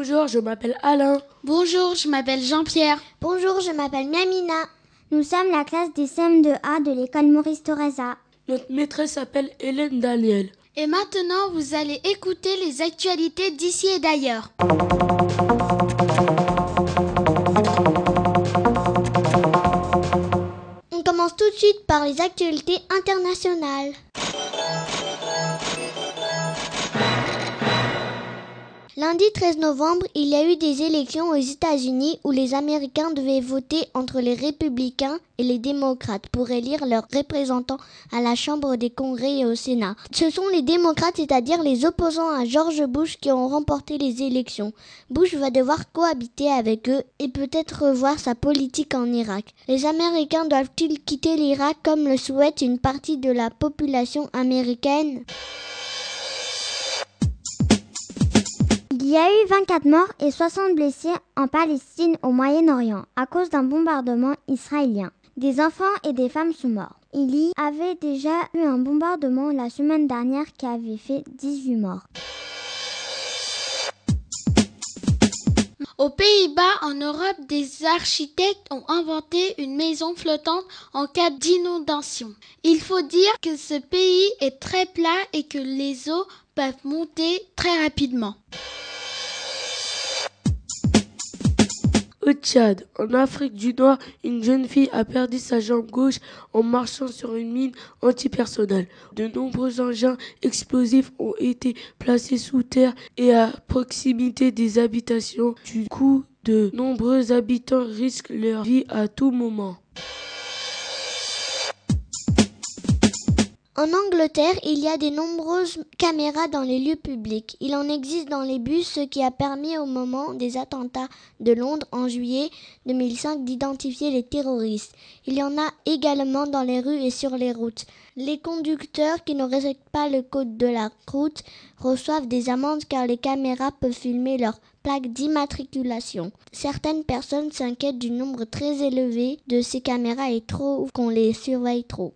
Bonjour, je m'appelle Alain. Bonjour, je m'appelle Jean-Pierre. Bonjour, je m'appelle Miamina. Nous sommes la classe des CM2A de l'école Maurice Thoreza. Notre maîtresse s'appelle Hélène Daniel. Et maintenant, vous allez écouter les actualités d'ici et d'ailleurs. On commence tout de suite par les actualités internationales. Lundi 13 novembre, il y a eu des élections aux États-Unis où les Américains devaient voter entre les républicains et les démocrates pour élire leurs représentants à la Chambre des Congrès et au Sénat. Ce sont les démocrates, c'est-à-dire les opposants à George Bush, qui ont remporté les élections. Bush va devoir cohabiter avec eux et peut-être revoir sa politique en Irak. Les Américains doivent-ils quitter l'Irak comme le souhaite une partie de la population américaine? Y a eu 24 morts et 60 blessés en Palestine au Moyen-Orient à cause d'un bombardement israélien. Des enfants et des femmes sont morts. Il y avait déjà eu un bombardement la semaine dernière qui avait fait 18 morts. Aux Pays-Bas, en Europe, des architectes ont inventé une maison flottante en cas d'inondation. Il faut dire que ce pays est très plat et que les eaux peuvent monter très rapidement. Au Tchad, en Afrique du Nord, une jeune fille a perdu sa jambe gauche en marchant sur une mine antipersonnelle. De nombreux engins explosifs ont été placés sous terre et à proximité des habitations. Du coup, de nombreux habitants risquent leur vie à tout moment. En Angleterre, il y a de nombreuses caméras dans les lieux publics. Il en existe dans les bus, ce qui a permis au moment des attentats de Londres en juillet 2005 d'identifier les terroristes. Il y en a également dans les rues et sur les routes. Les conducteurs qui ne respectent pas le code de la route reçoivent des amendes car les caméras peuvent filmer leurs plaques d'immatriculation. Certaines personnes s'inquiètent du nombre très élevé de ces caméras et trouvent qu'on les surveille trop.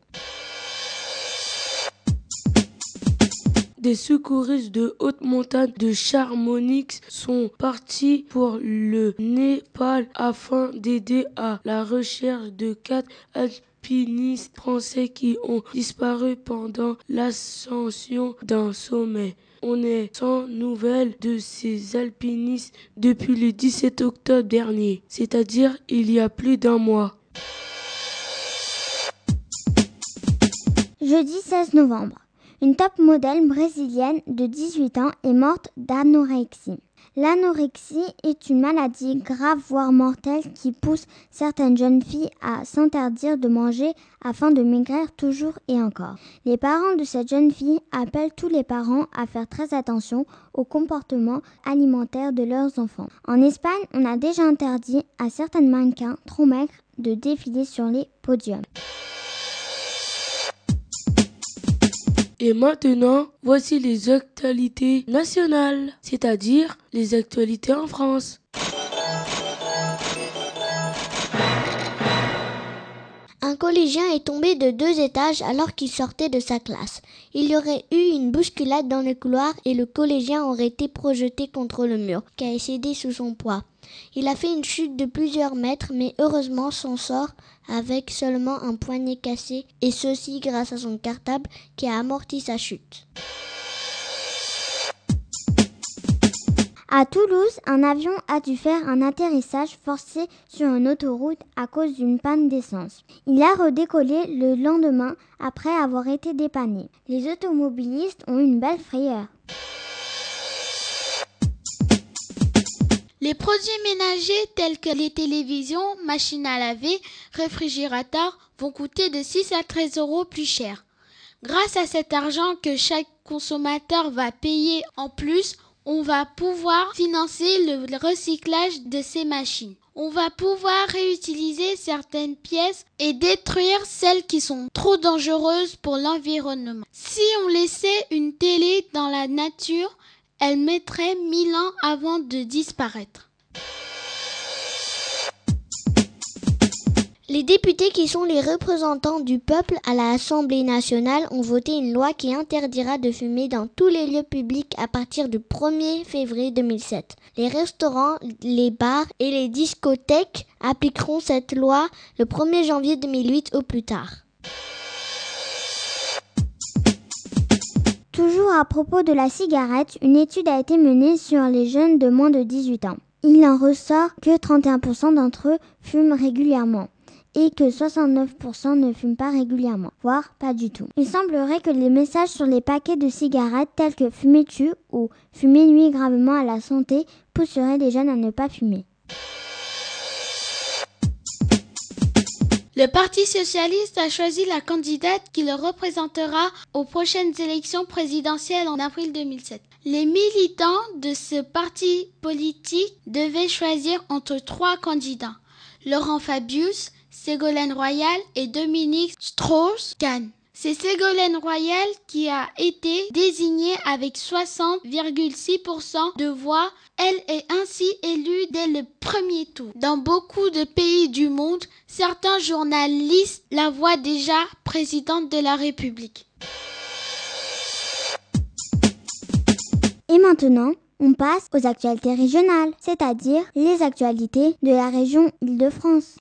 Des secouristes de haute montagne de Charmonix sont partis pour le Népal afin d'aider à la recherche de quatre alpinistes français qui ont disparu pendant l'ascension d'un sommet. On est sans nouvelles de ces alpinistes depuis le 17 octobre dernier, c'est-à-dire il y a plus d'un mois. Jeudi 16 novembre. Une top modèle brésilienne de 18 ans est morte d'anorexie. L'anorexie est une maladie grave voire mortelle qui pousse certaines jeunes filles à s'interdire de manger afin de maigrir toujours et encore. Les parents de cette jeune fille appellent tous les parents à faire très attention au comportement alimentaire de leurs enfants. En Espagne, on a déjà interdit à certains mannequins trop maigres de défiler sur les podiums. Et maintenant, voici les actualités nationales, c'est-à-dire les actualités en France. Un collégien est tombé de deux étages alors qu'il sortait de sa classe. Il y aurait eu une bousculade dans le couloir et le collégien aurait été projeté contre le mur, qui a cédé sous son poids. Il a fait une chute de plusieurs mètres, mais heureusement s'en sort avec seulement un poignet cassé, et ceci grâce à son cartable qui a amorti sa chute. À Toulouse, un avion a dû faire un atterrissage forcé sur une autoroute à cause d'une panne d'essence. Il a redécollé le lendemain après avoir été dépanné. Les automobilistes ont une belle frayeur. Les produits ménagers tels que les télévisions, machines à laver, réfrigérateurs vont coûter de 6 à 13 euros plus cher. Grâce à cet argent que chaque consommateur va payer en plus, on va pouvoir financer le recyclage de ces machines. On va pouvoir réutiliser certaines pièces et détruire celles qui sont trop dangereuses pour l'environnement. Si on laissait une télé dans la nature, elle mettrait mille ans avant de disparaître. Les députés qui sont les représentants du peuple à l'Assemblée nationale ont voté une loi qui interdira de fumer dans tous les lieux publics à partir du 1er février 2007. Les restaurants, les bars et les discothèques appliqueront cette loi le 1er janvier 2008 au plus tard. Toujours à propos de la cigarette, une étude a été menée sur les jeunes de moins de 18 ans. Il en ressort que 31% d'entre eux fument régulièrement et que 69% ne fument pas régulièrement, voire pas du tout. Il semblerait que les messages sur les paquets de cigarettes tels que fumer tue ou fumer nuit gravement à la santé pousseraient les jeunes à ne pas fumer. Le Parti socialiste a choisi la candidate qui le représentera aux prochaines élections présidentielles en avril 2007. Les militants de ce parti politique devaient choisir entre trois candidats. Laurent Fabius, Ségolène Royal et Dominique Strauss-Kahn. C'est Ségolène Royal qui a été désignée avec 60,6% de voix. Elle est ainsi élue dès le premier tour. Dans beaucoup de pays du monde, certains journalistes la voient déjà présidente de la République. Et maintenant, on passe aux actualités régionales, c'est-à-dire les actualités de la région Île-de-France.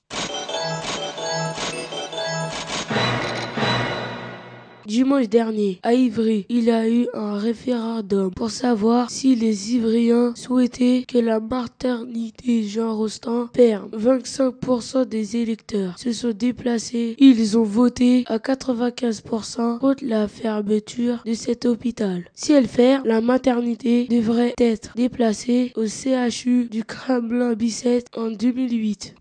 Dimanche dernier, à Ivry, il y a eu un référendum pour savoir si les Ivriens souhaitaient que la maternité Jean Rostand ferme. 25% des électeurs se sont déplacés. Ils ont voté à 95% contre la fermeture de cet hôpital. Si elle ferme, la maternité devrait être déplacée au CHU du Kremlin-Bicêtre en 2008.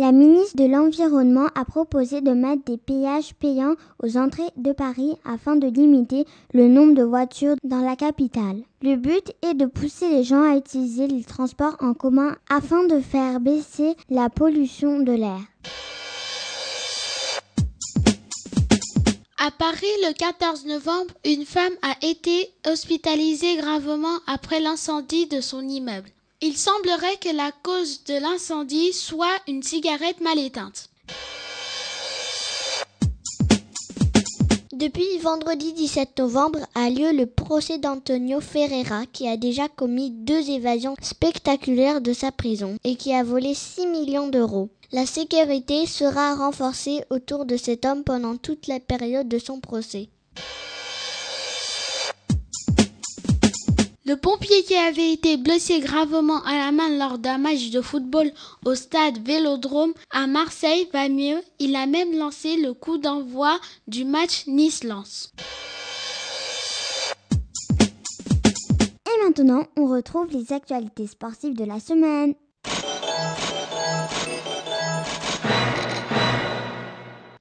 La ministre de l'Environnement a proposé de mettre des péages payants aux entrées de Paris afin de limiter le nombre de voitures dans la capitale. Le but est de pousser les gens à utiliser les transports en commun afin de faire baisser la pollution de l'air. À Paris, le 14 novembre, une femme a été hospitalisée gravement après l'incendie de son immeuble. Il semblerait que la cause de l'incendie soit une cigarette mal éteinte. Depuis vendredi 17 novembre a lieu le procès d'Antonio Ferreira qui a déjà commis deux évasions spectaculaires de sa prison et qui a volé 6 millions d'euros. La sécurité sera renforcée autour de cet homme pendant toute la période de son procès. Le pompier qui avait été blessé gravement à la main lors d'un match de football au stade Vélodrome à Marseille va mieux. Il a même lancé le coup d'envoi du match Nice-Lens. Et maintenant, on retrouve les actualités sportives de la semaine.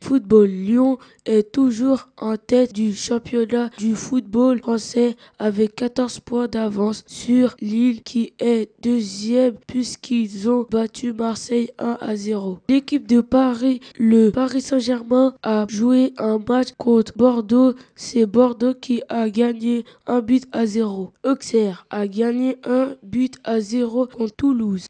Football. Lyon est toujours en tête du championnat du football français avec 14 points d'avance sur Lille qui est deuxième puisqu'ils ont battu Marseille 1 à 0. L'équipe de Paris, le Paris Saint-Germain, a joué un match contre Bordeaux. C'est Bordeaux qui a gagné un but à 0. Auxerre a gagné un but à 0 contre Toulouse.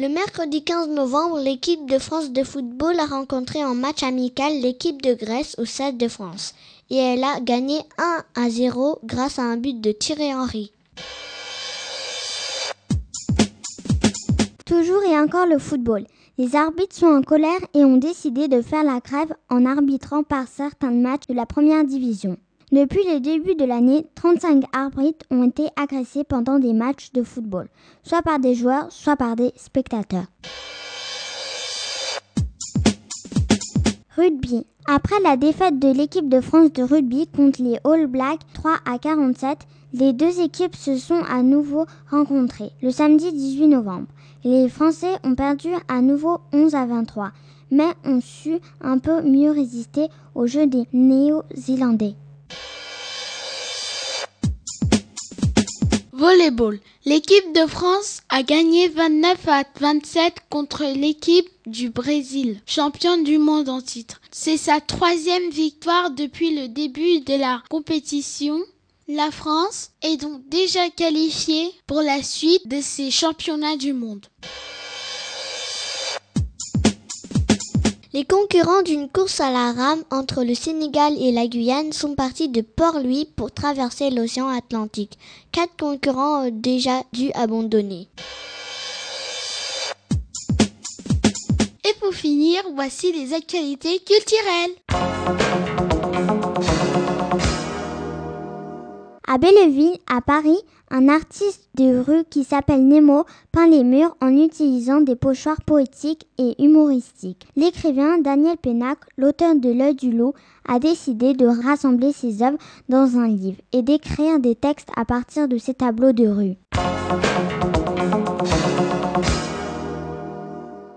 Le mercredi 15 novembre, l'équipe de France de football a rencontré en match amical l'équipe de Grèce au Stade de France et elle a gagné 1 à 0 grâce à un but de Thierry Henry. Toujours et encore le football. Les arbitres sont en colère et ont décidé de faire la grève en arbitrant par certains matchs de la première division. Depuis le début de l'année, 35 arbitres ont été agressés pendant des matchs de football, soit par des joueurs, soit par des spectateurs. Rugby. Après la défaite de l'équipe de France de rugby contre les All Blacks 3 à 47, les deux équipes se sont à nouveau rencontrées le samedi 18 novembre. Les Français ont perdu à nouveau 11 à 23, mais ont su un peu mieux résister au jeu des Néo-Zélandais. Volleyball. L'équipe de France a gagné 29 à 27 contre l'équipe du Brésil, championne du monde en titre. C'est sa troisième victoire depuis le début de la compétition. La France est donc déjà qualifiée pour la suite de ces championnats du monde. Les concurrents d'une course à la rame entre le Sénégal et la Guyane sont partis de Port-Louis pour traverser l'océan Atlantique. Quatre concurrents ont déjà dû abandonner. Et pour finir, voici les actualités culturelles. À Belleville, à Paris, un artiste de rue qui s'appelle Nemo peint les murs en utilisant des pochoirs poétiques et humoristiques. L'écrivain Daniel Pénac, l'auteur de L'œil du loup, a décidé de rassembler ses œuvres dans un livre et d'écrire des textes à partir de ses tableaux de rue.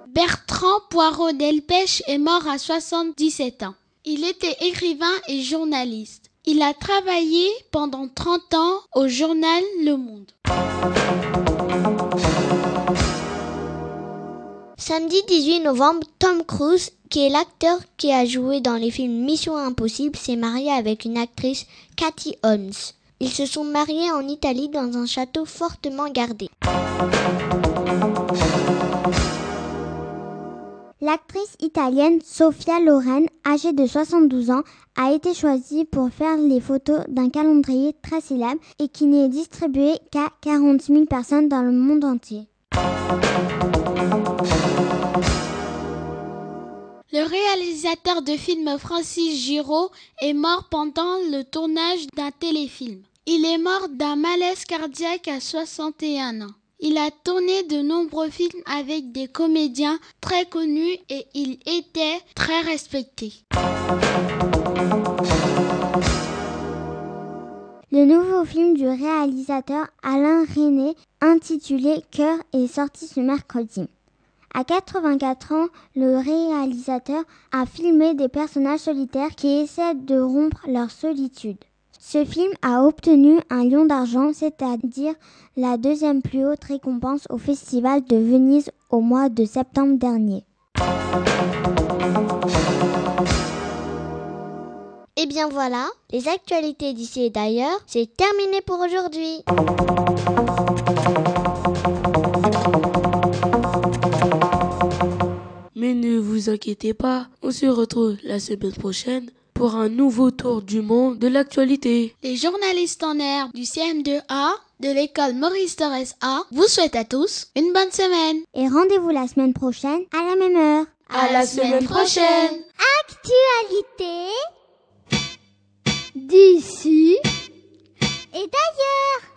Bertrand Poirot Delpech est mort à 77 ans. Il était écrivain et journaliste. Il a travaillé pendant 30 ans au journal Le Monde. Samedi 18 novembre, Tom Cruise, qui est l'acteur qui a joué dans les films Mission Impossible, s'est marié avec une actrice, Cathy Holmes. Ils se sont mariés en Italie dans un château fortement gardé. L'actrice italienne Sofia Loren, âgée de 72 ans, a été choisie pour faire les photos d'un calendrier très célèbre et qui n'est distribué qu'à 40 000 personnes dans le monde entier. Le réalisateur de films Francis Giraud est mort pendant le tournage d'un téléfilm. Il est mort d'un malaise cardiaque à 61 ans. Il a tourné de nombreux films avec des comédiens très connus et il était très respecté. Le nouveau film du réalisateur Alain René, intitulé Cœur, est sorti ce mercredi. À 84 ans, le réalisateur a filmé des personnages solitaires qui essaient de rompre leur solitude. Ce film a obtenu un lion d'argent, c'est-à-dire la deuxième plus haute récompense au Festival de Venise au mois de septembre dernier. Et bien voilà, les actualités d'ici et d'ailleurs, c'est terminé pour aujourd'hui. Mais ne vous inquiétez pas, on se retrouve la semaine prochaine pour un nouveau tour du monde de l'actualité. Les journalistes en air du CM2A de l'école Maurice Torres A vous souhaitent à tous une bonne semaine. Et rendez-vous la semaine prochaine à la même heure. À, la, semaine prochaine. Actualité d'ici et d'ailleurs.